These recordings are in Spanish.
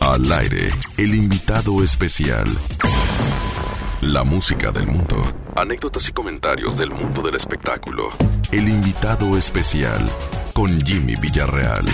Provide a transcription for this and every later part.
Al aire, el invitado especial. La música del mundo. Anécdotas y comentarios del mundo del espectáculo. El invitado especial con Jimmy Villarreal.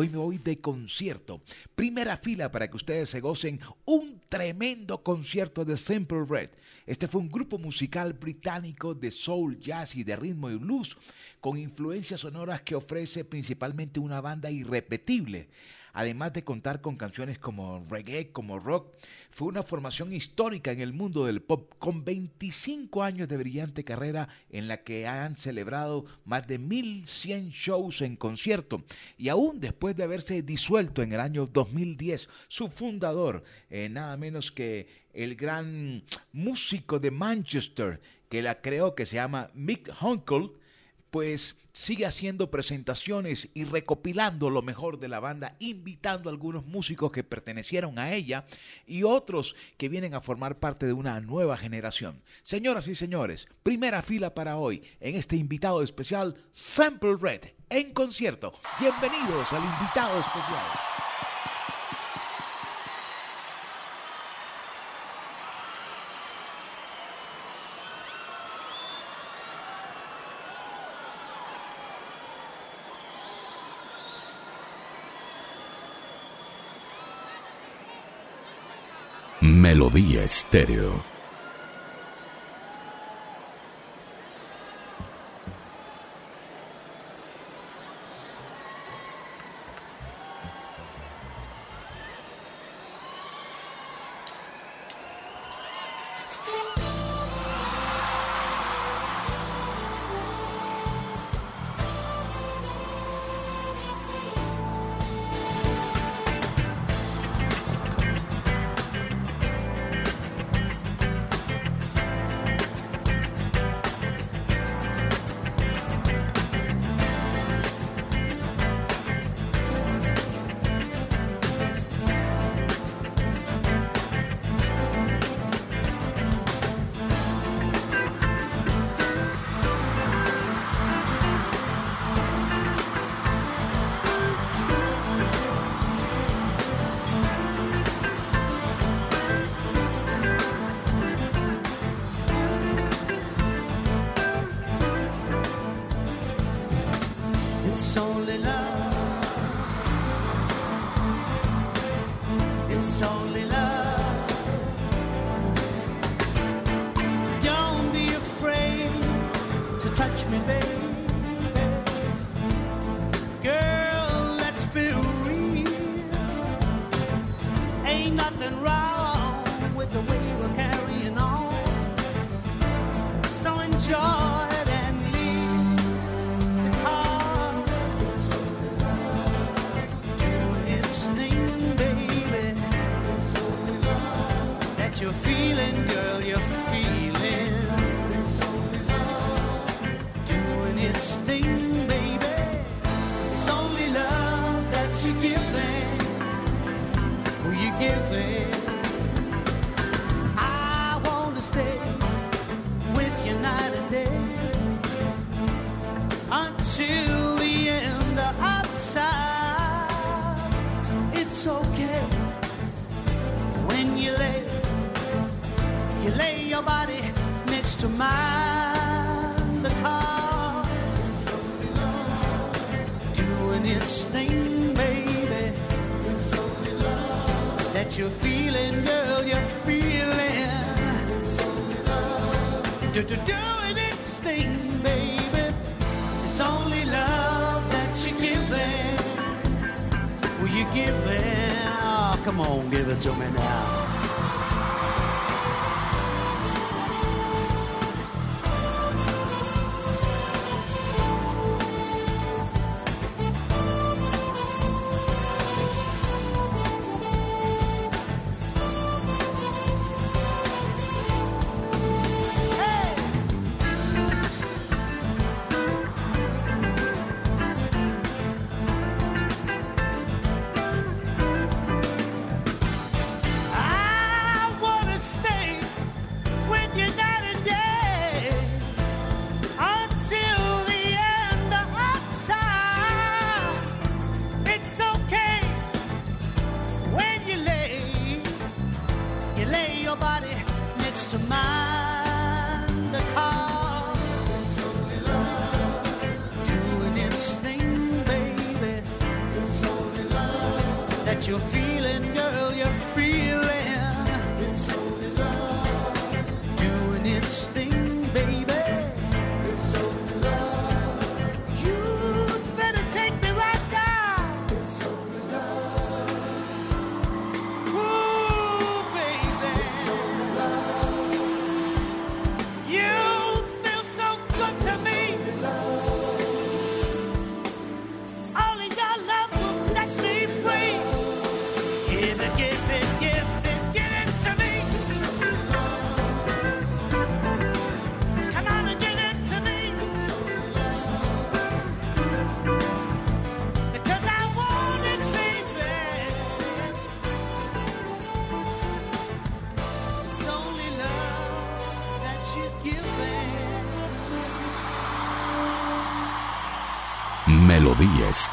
Hoy me voy de concierto. Primera fila para que ustedes se gocen un tremendo concierto de Simple Red. Este fue un grupo musical británico de soul, jazz y de ritmo y blues con influencias sonoras que ofrece principalmente una banda irrepetible además de contar con canciones como reggae, como rock, fue una formación histórica en el mundo del pop, con 25 años de brillante carrera en la que han celebrado más de 1.100 shows en concierto. Y aún después de haberse disuelto en el año 2010, su fundador, eh, nada menos que el gran músico de Manchester que la creó, que se llama Mick Hunkle, pues sigue haciendo presentaciones y recopilando lo mejor de la banda, invitando a algunos músicos que pertenecieron a ella y otros que vienen a formar parte de una nueva generación. Señoras y señores, primera fila para hoy en este invitado especial, Sample Red, en concierto. Bienvenidos al invitado especial. Melodía Estéreo. till the end of time. It's okay when you lay, you lay your body next to mine because doing its thing, baby. That you're feeling, girl, you're feeling. Do, do, doing its thing, baby. giving? Will you give in? Oh, come on, give it to me now.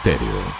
Estéreo.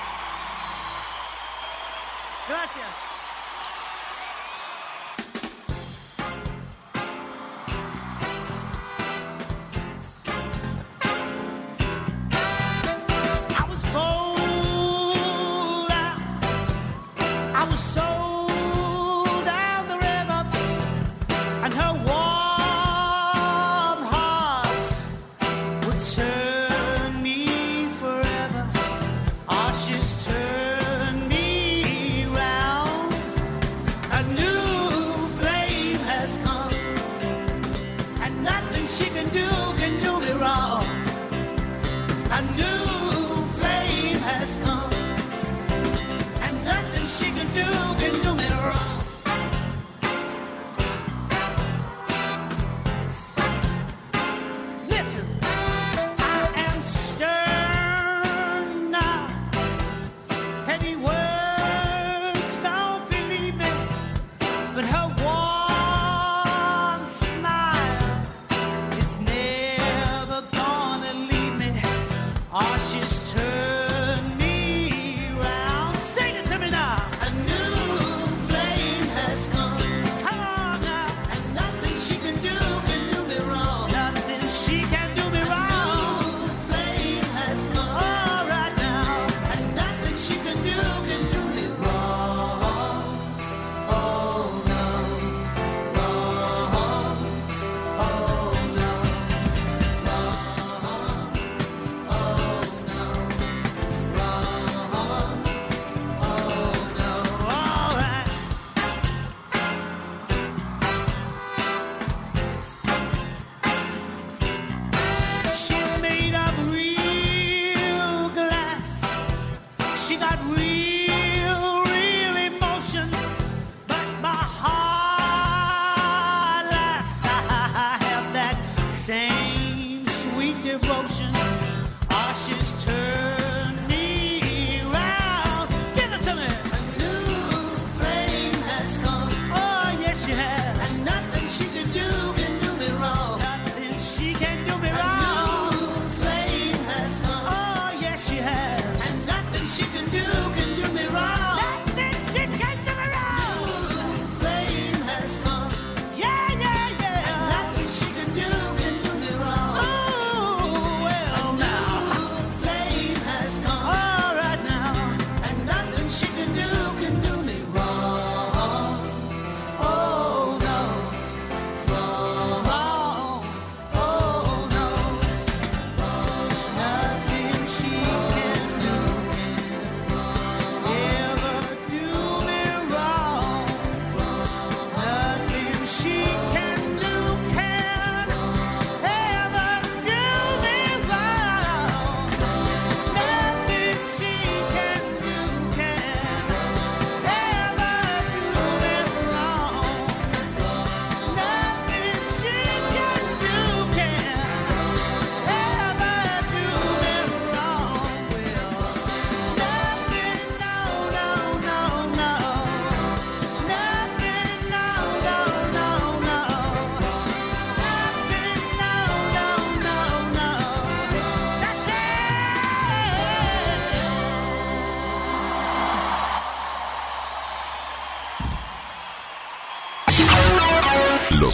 but hope.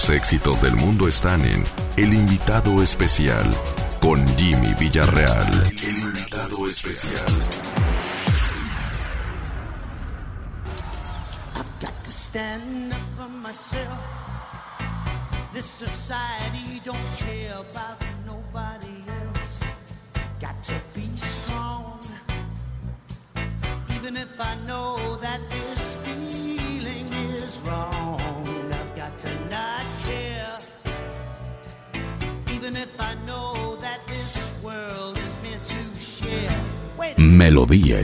Los éxitos del mundo están en El invitado especial con Jimmy Villarreal. El invitado especial.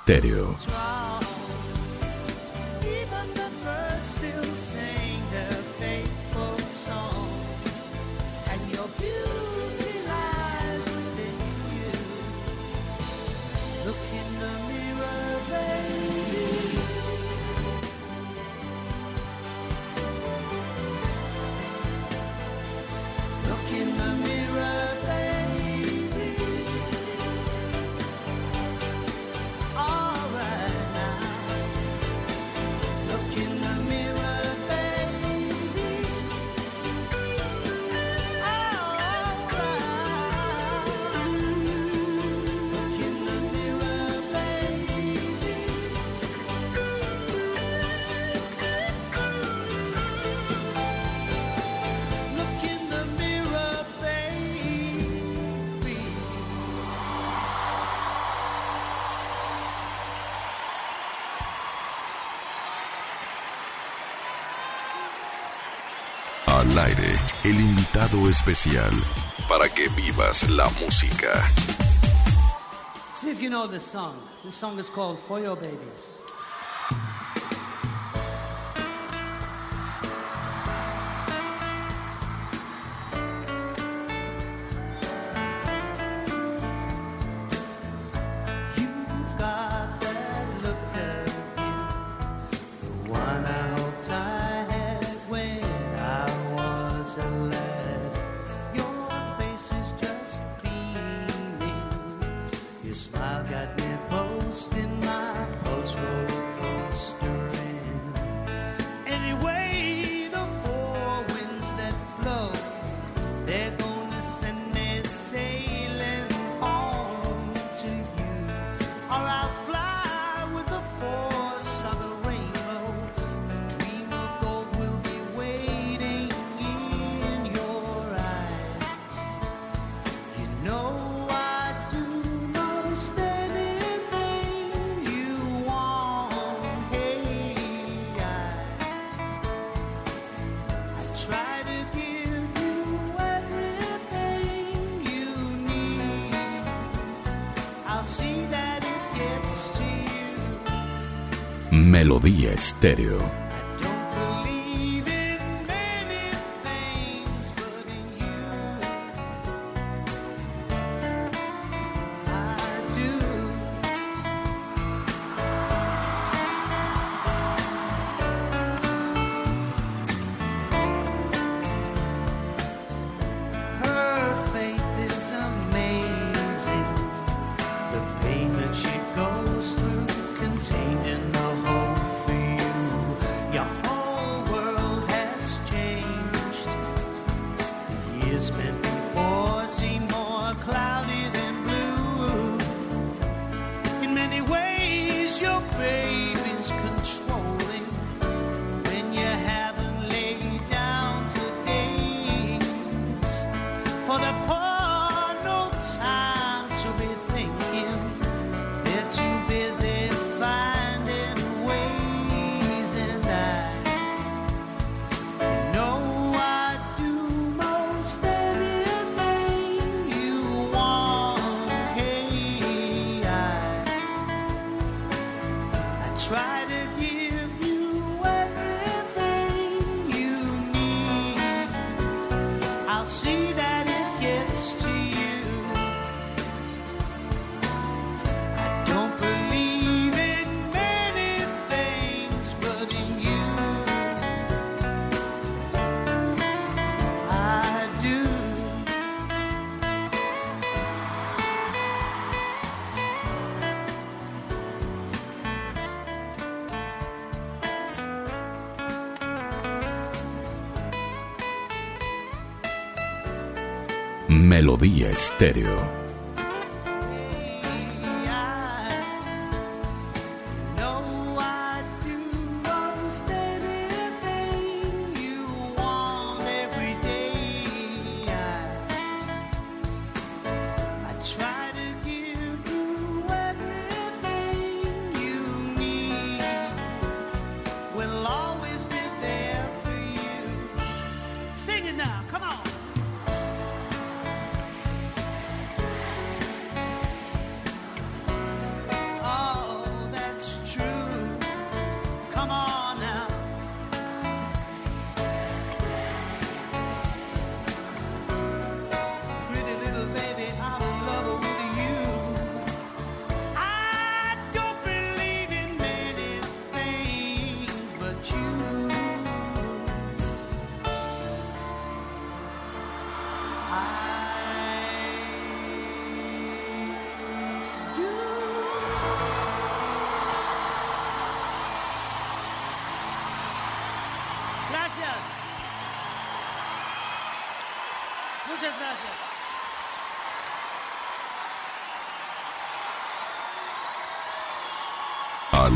Estéreo. momento especial para que vivas la música. See if you know this song. This song is called For Your Babies. Estéreo. has been.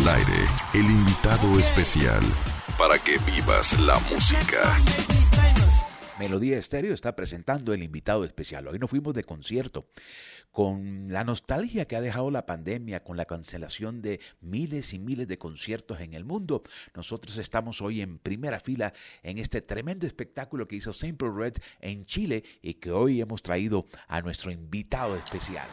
aire el invitado especial para que vivas la música. Melodía Estéreo está presentando el invitado especial. Hoy nos fuimos de concierto. Con la nostalgia que ha dejado la pandemia, con la cancelación de miles y miles de conciertos en el mundo, nosotros estamos hoy en primera fila en este tremendo espectáculo que hizo Simple Red en Chile y que hoy hemos traído a nuestro invitado especial.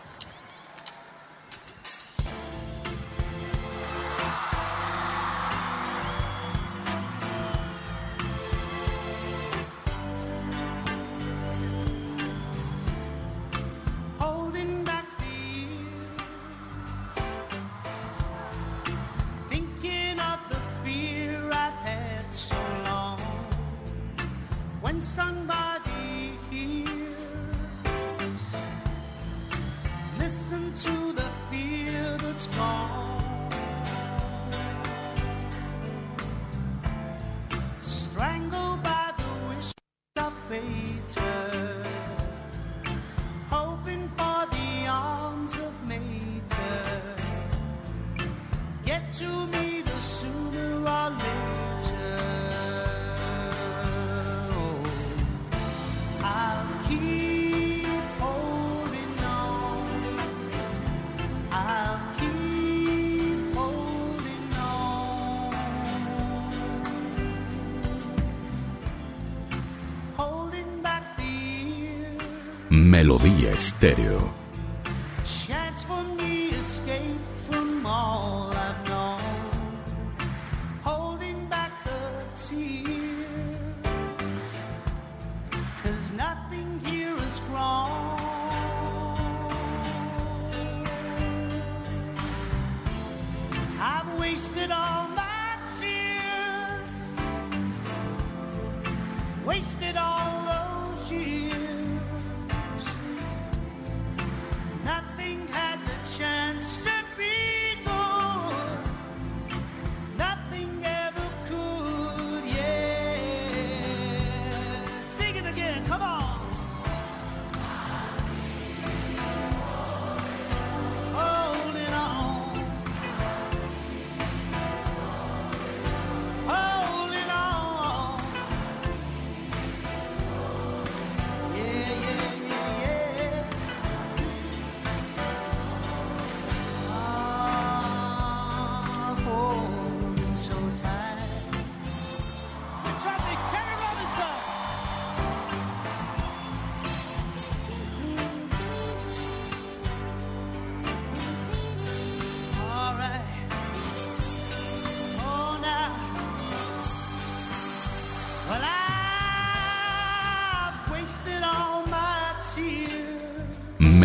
it's gone. Melodía Estéreo.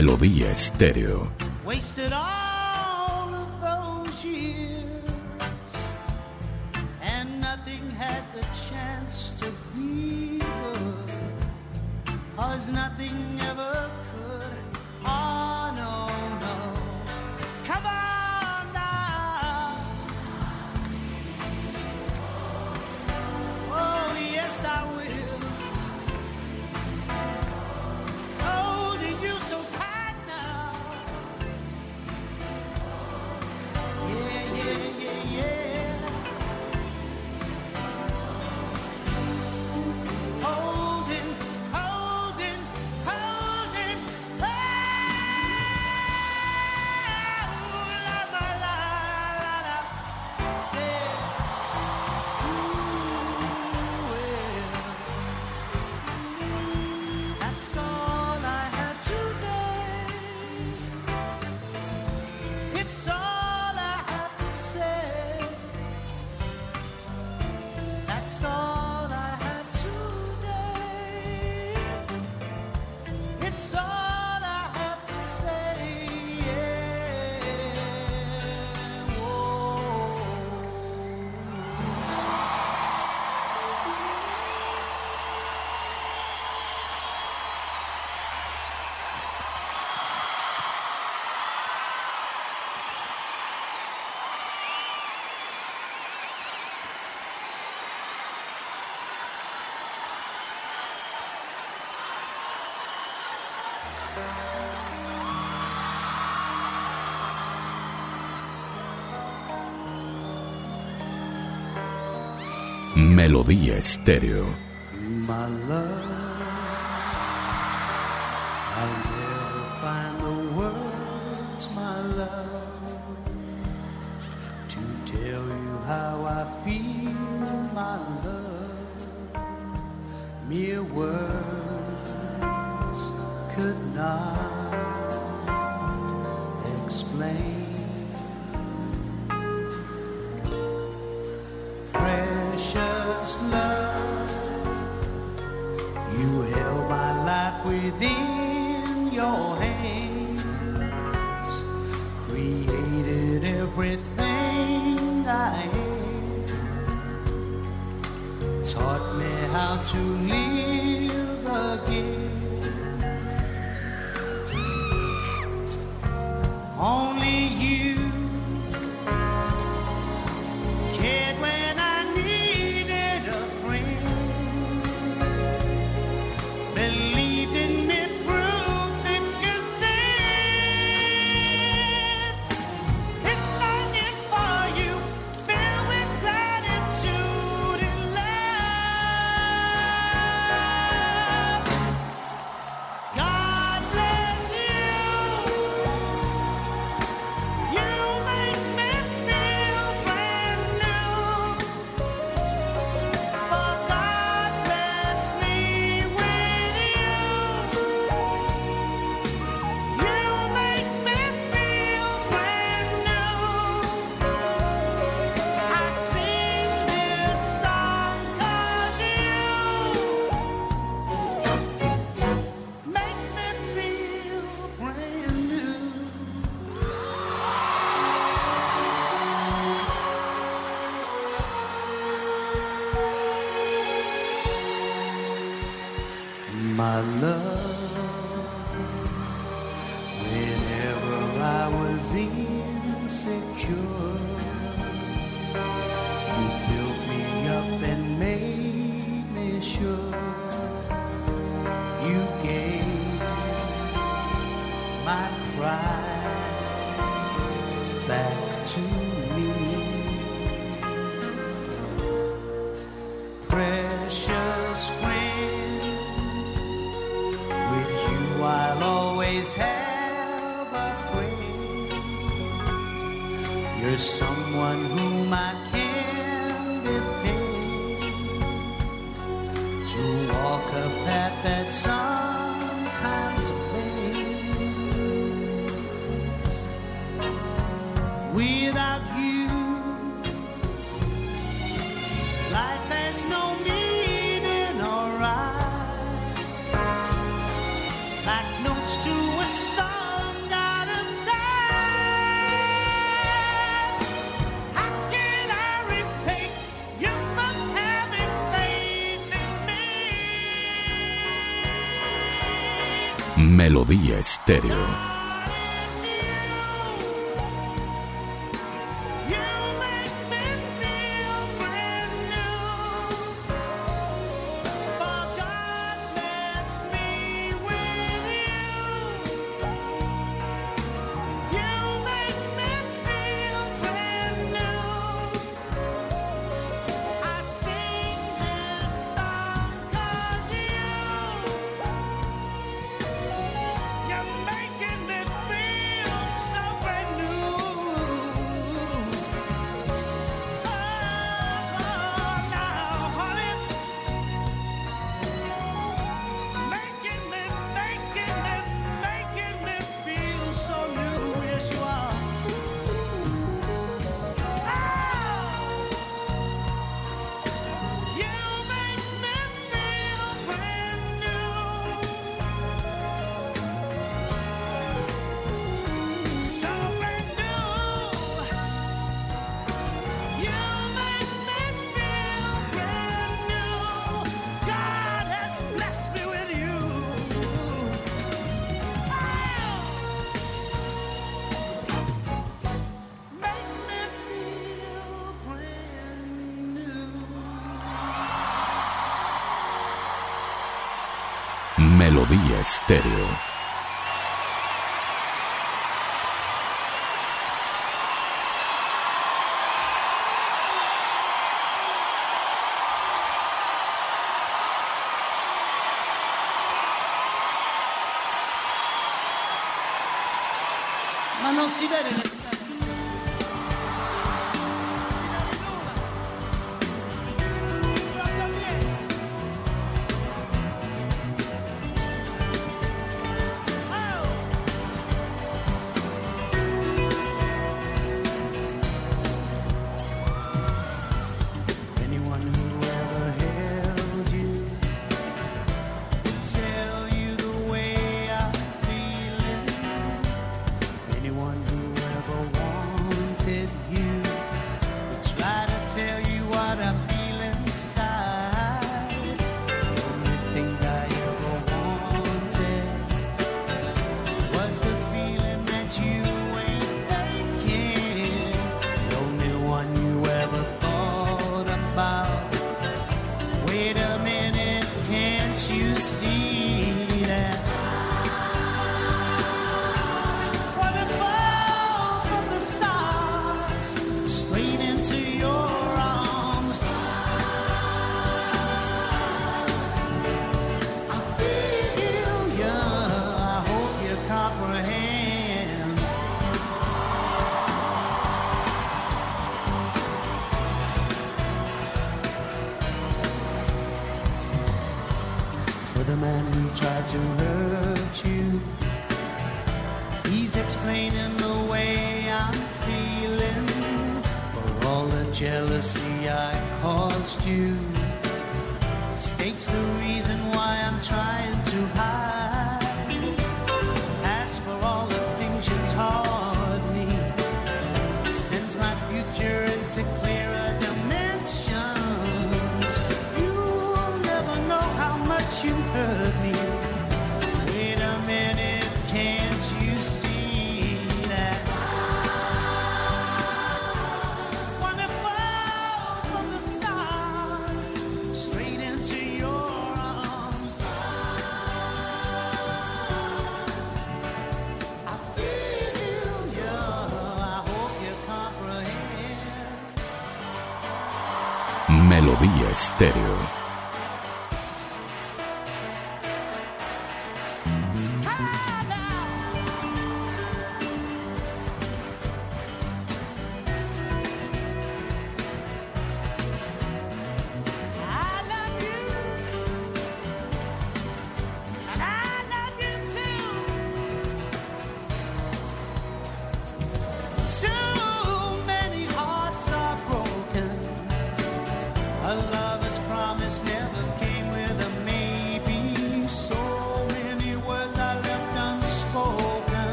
Melodía Estéreo. Melodía Estéreo. Melodía Estéreo. Ma non si vede nel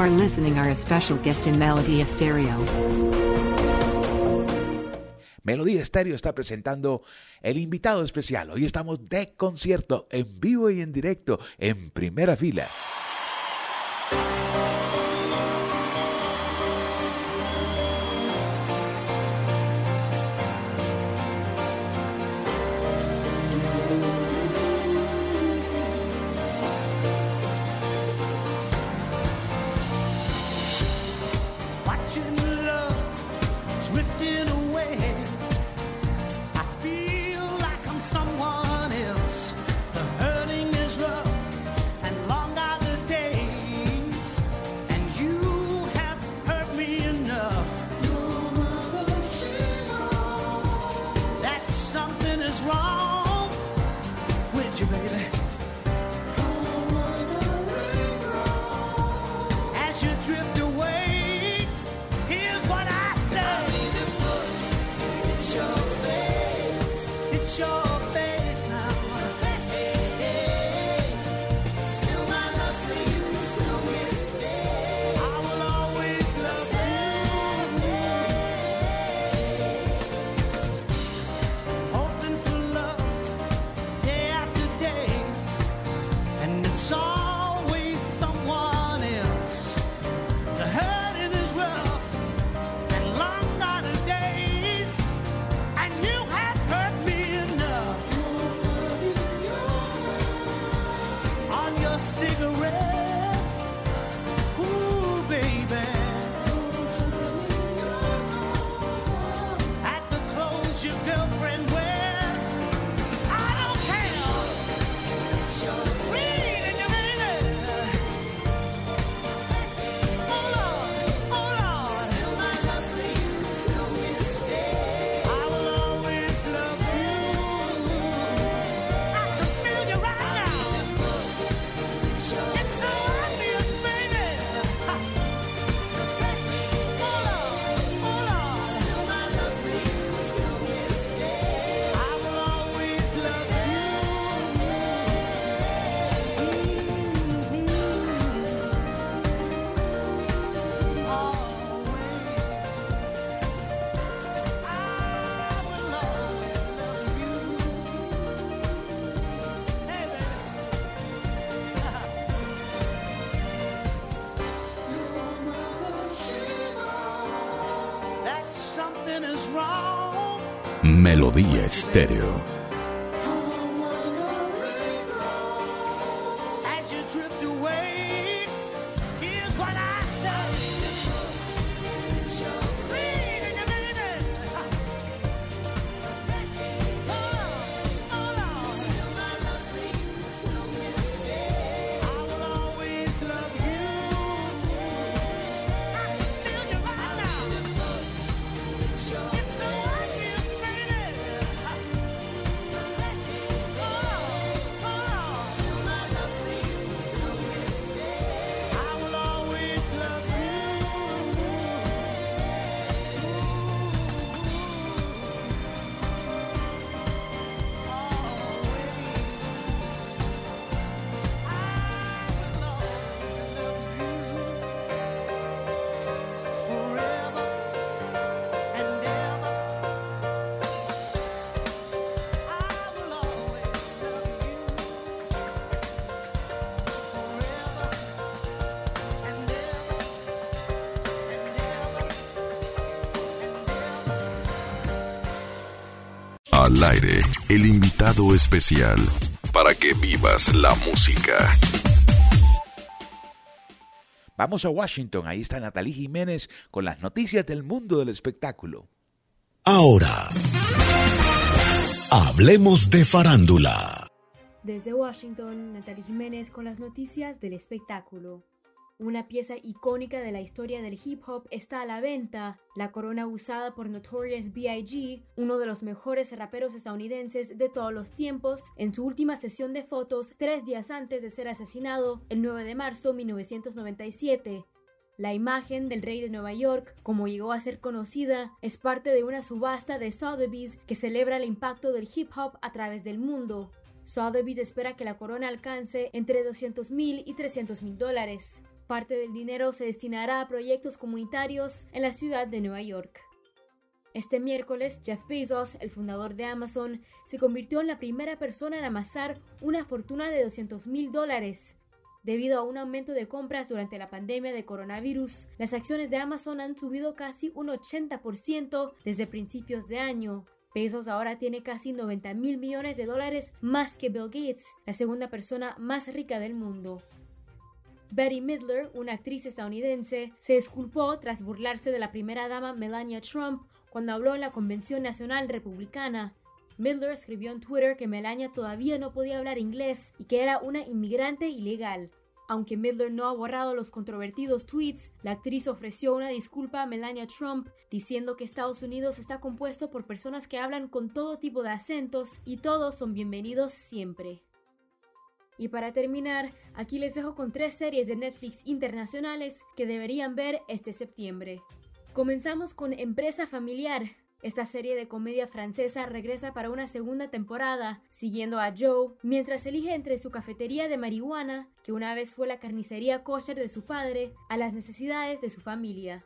are listening special guest in Melody Stereo. Melodía Estéreo está presentando el invitado especial. Hoy estamos de concierto en vivo y en directo en primera fila. Melodía Estéreo. As you drift away. Al aire, el invitado especial para que vivas la música. Vamos a Washington, ahí está Natalie Jiménez con las noticias del mundo del espectáculo. Ahora, hablemos de farándula. Desde Washington, Natalie Jiménez con las noticias del espectáculo. Una pieza icónica de la historia del hip hop está a la venta, la corona usada por Notorious B.I.G., uno de los mejores raperos estadounidenses de todos los tiempos, en su última sesión de fotos tres días antes de ser asesinado, el 9 de marzo de 1997. La imagen del rey de Nueva York, como llegó a ser conocida, es parte de una subasta de Sotheby's que celebra el impacto del hip hop a través del mundo. Sotheby's espera que la corona alcance entre 200 mil y 300 mil dólares. Parte del dinero se destinará a proyectos comunitarios en la ciudad de Nueva York. Este miércoles, Jeff Bezos, el fundador de Amazon, se convirtió en la primera persona en amasar una fortuna de 200 mil dólares. Debido a un aumento de compras durante la pandemia de coronavirus, las acciones de Amazon han subido casi un 80% desde principios de año. Bezos ahora tiene casi 90 mil millones de dólares más que Bill Gates, la segunda persona más rica del mundo. Betty Midler, una actriz estadounidense, se disculpó tras burlarse de la primera dama Melania Trump cuando habló en la Convención Nacional Republicana. Midler escribió en Twitter que Melania todavía no podía hablar inglés y que era una inmigrante ilegal. Aunque Midler no ha borrado los controvertidos tweets, la actriz ofreció una disculpa a Melania Trump, diciendo que Estados Unidos está compuesto por personas que hablan con todo tipo de acentos y todos son bienvenidos siempre. Y para terminar, aquí les dejo con tres series de Netflix internacionales que deberían ver este septiembre. Comenzamos con Empresa Familiar. Esta serie de comedia francesa regresa para una segunda temporada, siguiendo a Joe mientras elige entre su cafetería de marihuana, que una vez fue la carnicería kosher de su padre, a las necesidades de su familia.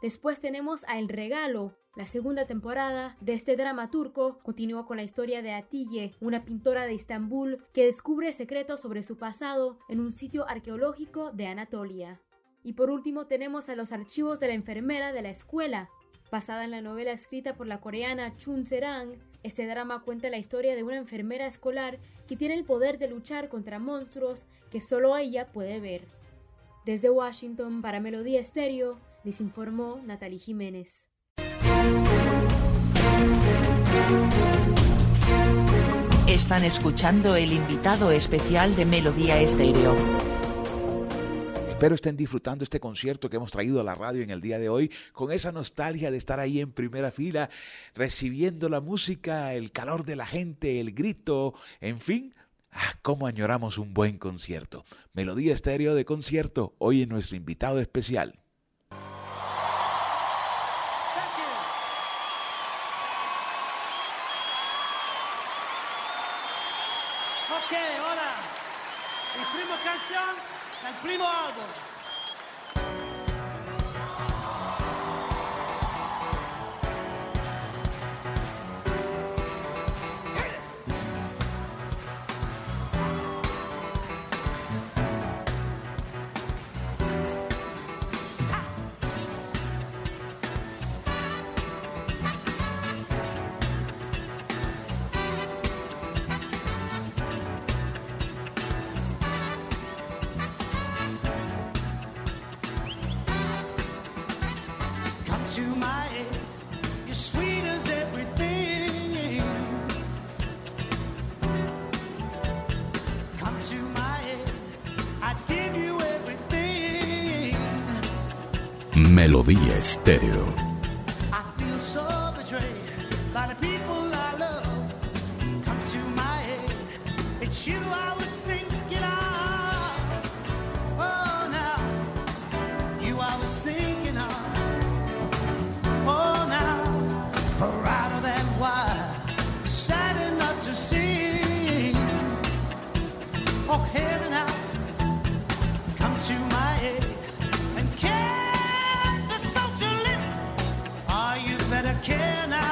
Después tenemos a El Regalo. La segunda temporada de este drama turco continúa con la historia de Atiye, una pintora de Estambul que descubre secretos sobre su pasado en un sitio arqueológico de Anatolia. Y por último tenemos a los archivos de la enfermera de la escuela. Basada en la novela escrita por la coreana Chun Serang, este drama cuenta la historia de una enfermera escolar que tiene el poder de luchar contra monstruos que solo ella puede ver. Desde Washington para Melodía Estéreo, les informó Natalie Jiménez. Están escuchando el invitado especial de Melodía Estéreo. Espero estén disfrutando este concierto que hemos traído a la radio en el día de hoy, con esa nostalgia de estar ahí en primera fila, recibiendo la música, el calor de la gente, el grito, en fin. Ah, cómo añoramos un buen concierto. Melodía estéreo de concierto, hoy en nuestro invitado especial. can I?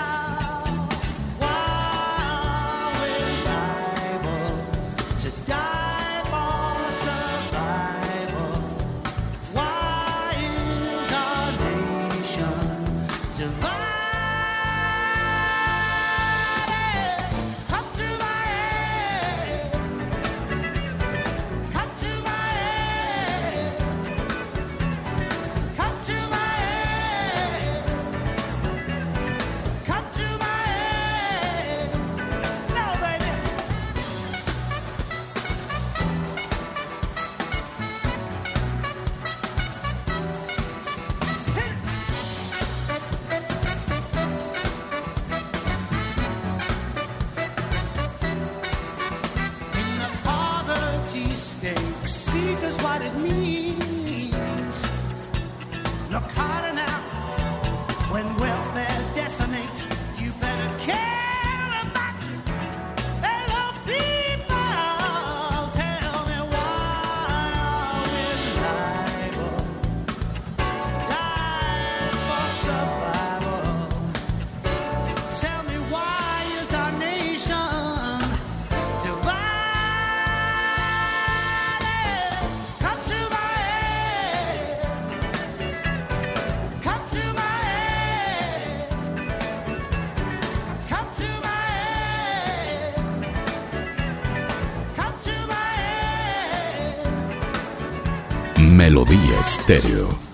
Melodía Estéreo.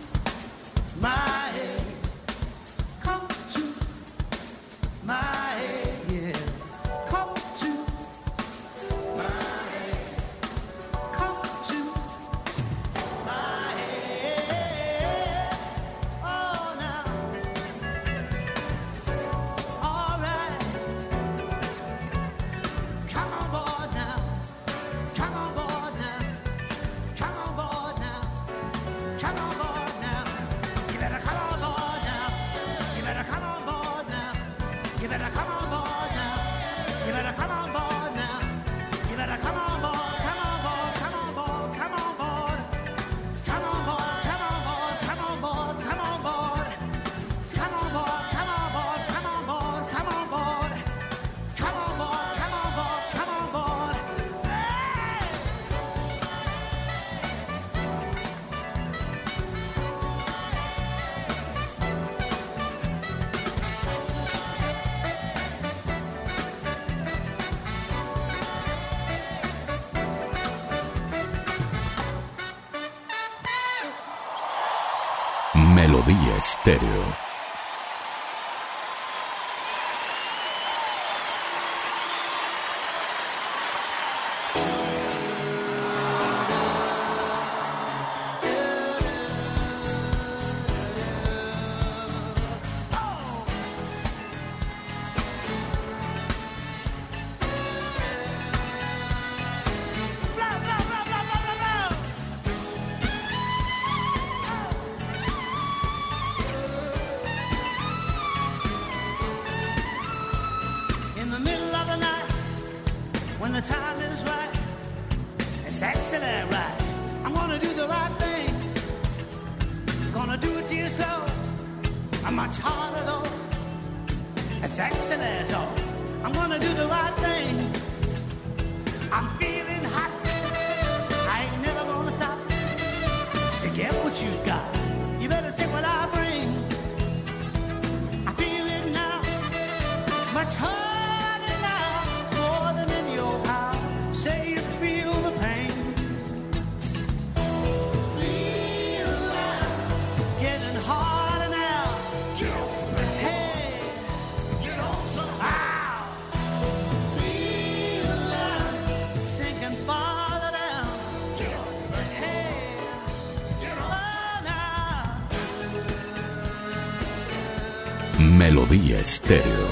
Estéreo.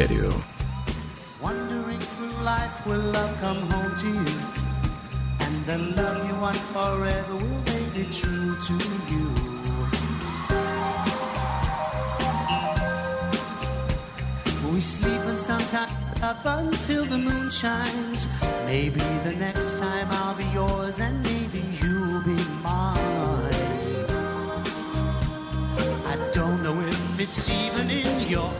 Stereo. Wandering through life, will love come home to you? And the love you want forever, will they be true to you? We sleep and sometimes up until the moon shines. Maybe the next time I'll be yours, and maybe you'll be mine. I don't know if it's even in your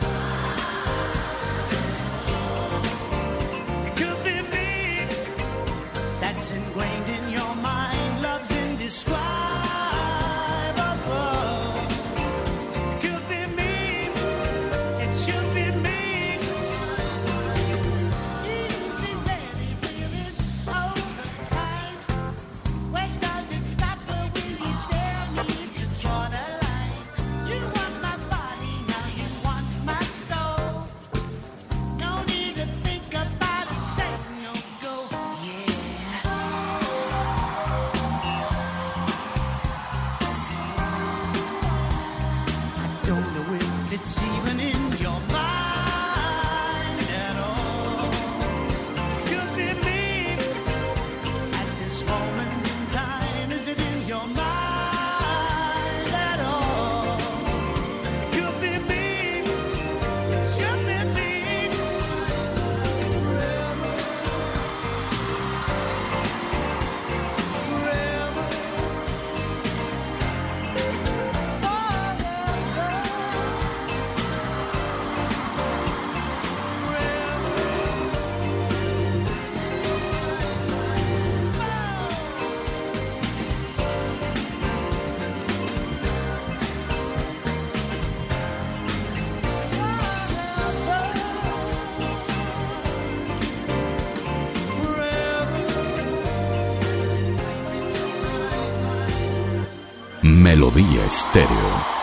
Melodía Estéreo.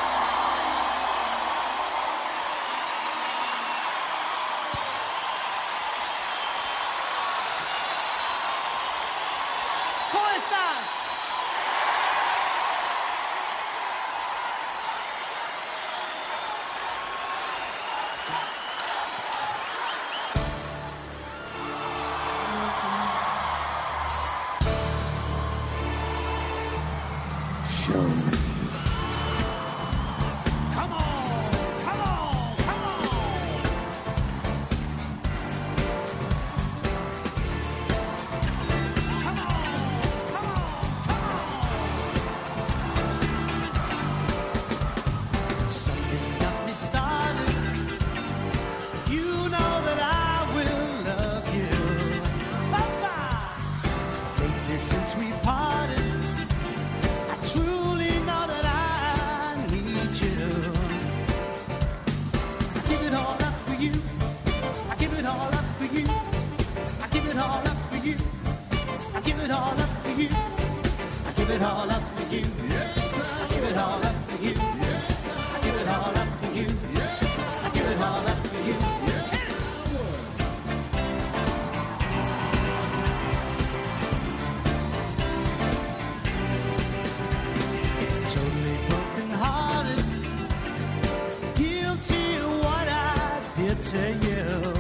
to you.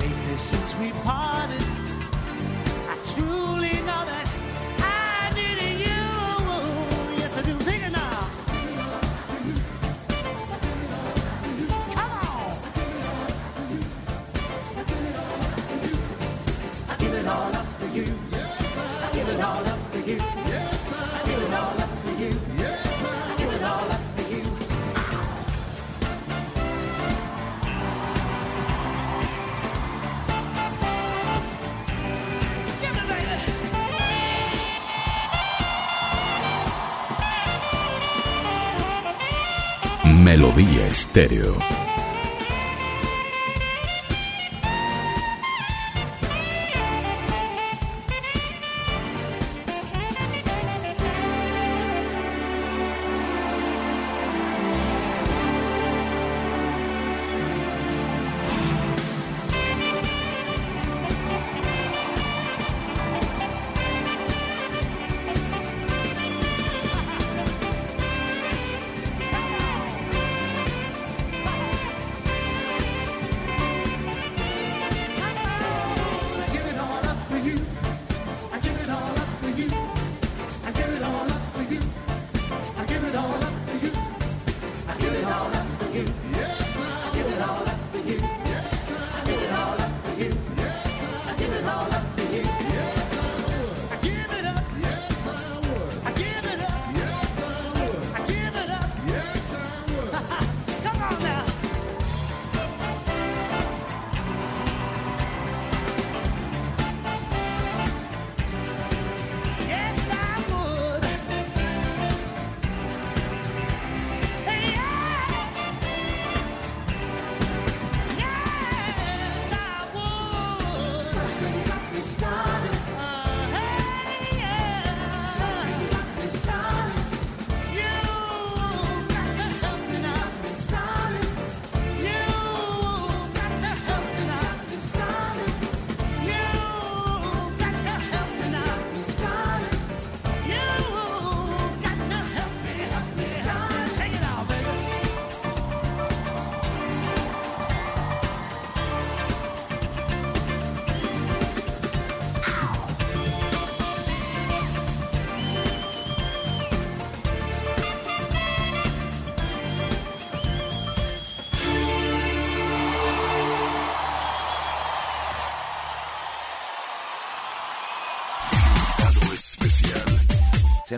Lately, since we parted. Estéreo.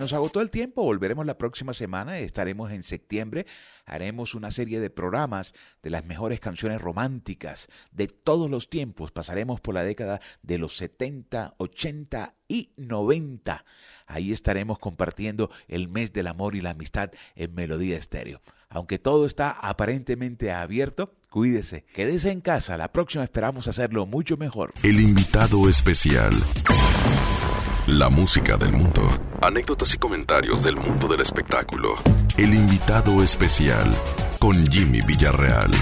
Nos agotó el tiempo, volveremos la próxima semana, estaremos en septiembre, haremos una serie de programas de las mejores canciones románticas de todos los tiempos, pasaremos por la década de los 70, 80 y 90. Ahí estaremos compartiendo el mes del amor y la amistad en Melodía Estéreo. Aunque todo está aparentemente abierto, cuídese, quédese en casa, la próxima esperamos hacerlo mucho mejor. El invitado especial. La música del mundo. Anécdotas y comentarios del mundo del espectáculo. El invitado especial con Jimmy Villarreal.